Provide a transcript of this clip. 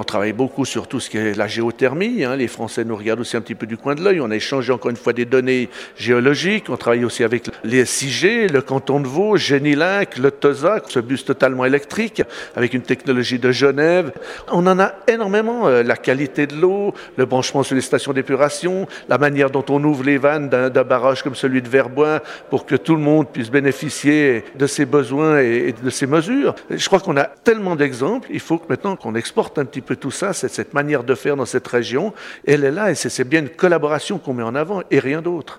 On travaille beaucoup sur tout ce qui est la géothermie. Hein. Les Français nous regardent aussi un petit peu du coin de l'œil. On a échangé encore une fois des données géologiques. On travaille aussi avec les SIG, le canton de Vaud, Génilac, le TOSAC, ce bus totalement électrique avec une technologie de Genève. On en a énormément. Euh, la qualité de l'eau, le branchement sur les stations d'épuration, la manière dont on ouvre les vannes d'un barrage comme celui de Verbois pour que tout le monde puisse bénéficier de ses besoins et de ses mesures. Je crois qu'on a tellement d'exemples. Il faut que maintenant qu'on exporte un petit peu tout ça, c'est cette manière de faire dans cette région. Elle est là et c'est bien une collaboration qu'on met en avant et rien d'autre.